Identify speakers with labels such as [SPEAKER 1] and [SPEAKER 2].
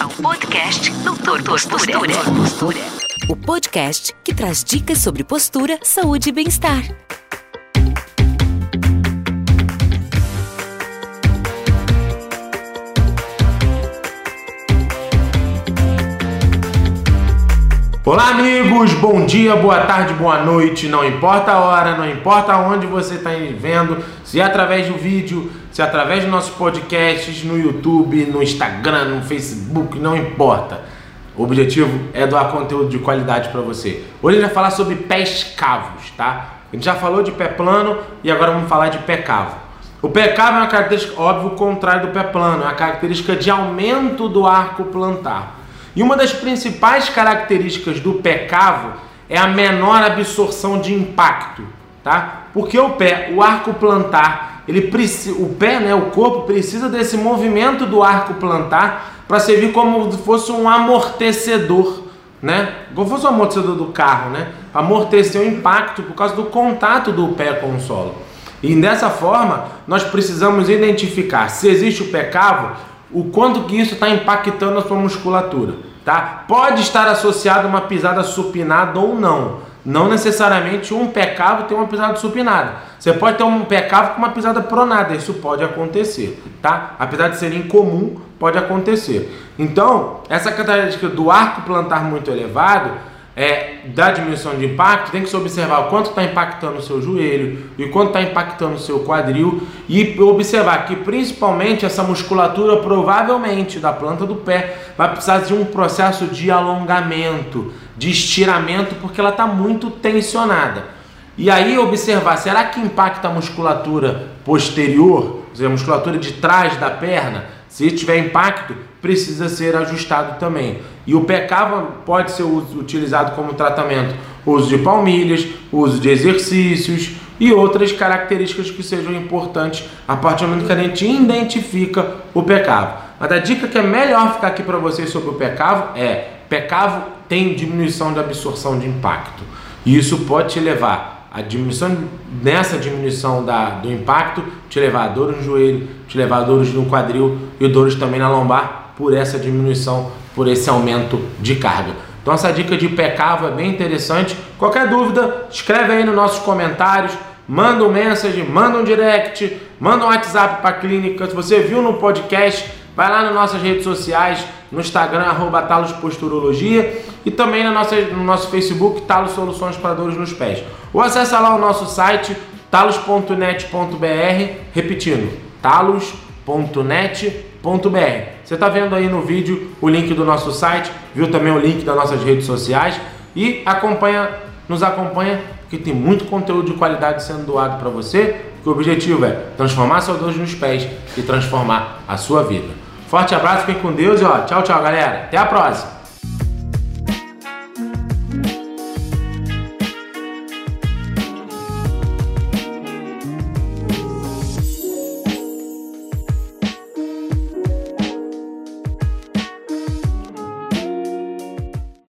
[SPEAKER 1] ao podcast Doutor. Postura. O podcast que traz dicas sobre postura, saúde e bem-estar.
[SPEAKER 2] Olá, amigos! Bom dia, boa tarde, boa noite. Não importa a hora, não importa onde você está vendo, se é através do vídeo, se é através dos nossos podcasts, no YouTube, no Instagram, no Facebook, não importa. O objetivo é doar conteúdo de qualidade para você. Hoje a gente vai falar sobre pés cavos, tá? A gente já falou de pé plano e agora vamos falar de pé cavo. O pé cavo é uma característica, óbvio, contrário do pé plano, é uma característica de aumento do arco plantar. E uma das principais características do pé cavo é a menor absorção de impacto, tá? Porque o pé, o arco plantar, ele precisa, o pé, né, o corpo precisa desse movimento do arco plantar para servir como se fosse um amortecedor, né? Como fosse um amortecedor do carro, né? Amortecer o impacto por causa do contato do pé com o solo. E dessa forma, nós precisamos identificar se existe o pé cavo, o quanto que isso está impactando a sua musculatura, tá? Pode estar associado a uma pisada supinada ou não. Não necessariamente um pé cavo tem uma pisada supinada. Você pode ter um pé cavo com uma pisada pronada, isso pode acontecer, tá? Apesar de ser incomum, pode acontecer. Então, essa característica do arco plantar muito elevado é, da diminuição de impacto, tem que se observar o quanto está impactando o seu joelho e quanto está impactando o seu quadril e observar que principalmente essa musculatura provavelmente da planta do pé vai precisar de um processo de alongamento, de estiramento, porque ela está muito tensionada. E aí observar, será que impacta a musculatura posterior, ou seja, a musculatura de trás da perna? Se tiver impacto, precisa ser ajustado também. E o PECAVA pode ser utilizado como tratamento, uso de palmilhas, uso de exercícios e outras características que sejam importantes a partir do momento que a gente identifica o PECAVO. Mas a dica que é melhor ficar aqui para vocês sobre o PECAVO é: PECAVO tem diminuição de absorção de impacto. E isso pode te levar a diminuição nessa diminuição da, do impacto te levar a dores no joelho, te levar a dores no quadril e dores também na lombar por essa diminuição, por esse aumento de carga. Então essa dica de pé cavo é bem interessante. Qualquer dúvida, escreve aí nos nossos comentários, manda um message, manda um direct, manda um WhatsApp para a clínica. Se você viu no podcast, vai lá nas nossas redes sociais, no Instagram, arroba Talos Posturologia e também na nossa, no nosso Facebook, Talos Soluções para Dores nos Pés. Ou acessa lá o nosso site, talos.net.br, repetindo, talos.net.br. Você está vendo aí no vídeo o link do nosso site, viu também o link das nossas redes sociais e acompanha, nos acompanha, que tem muito conteúdo de qualidade sendo doado para você, que o objetivo é transformar seus dores nos pés e transformar a sua vida. Forte abraço, fiquem com Deus e ó, tchau, tchau, galera. Até a próxima.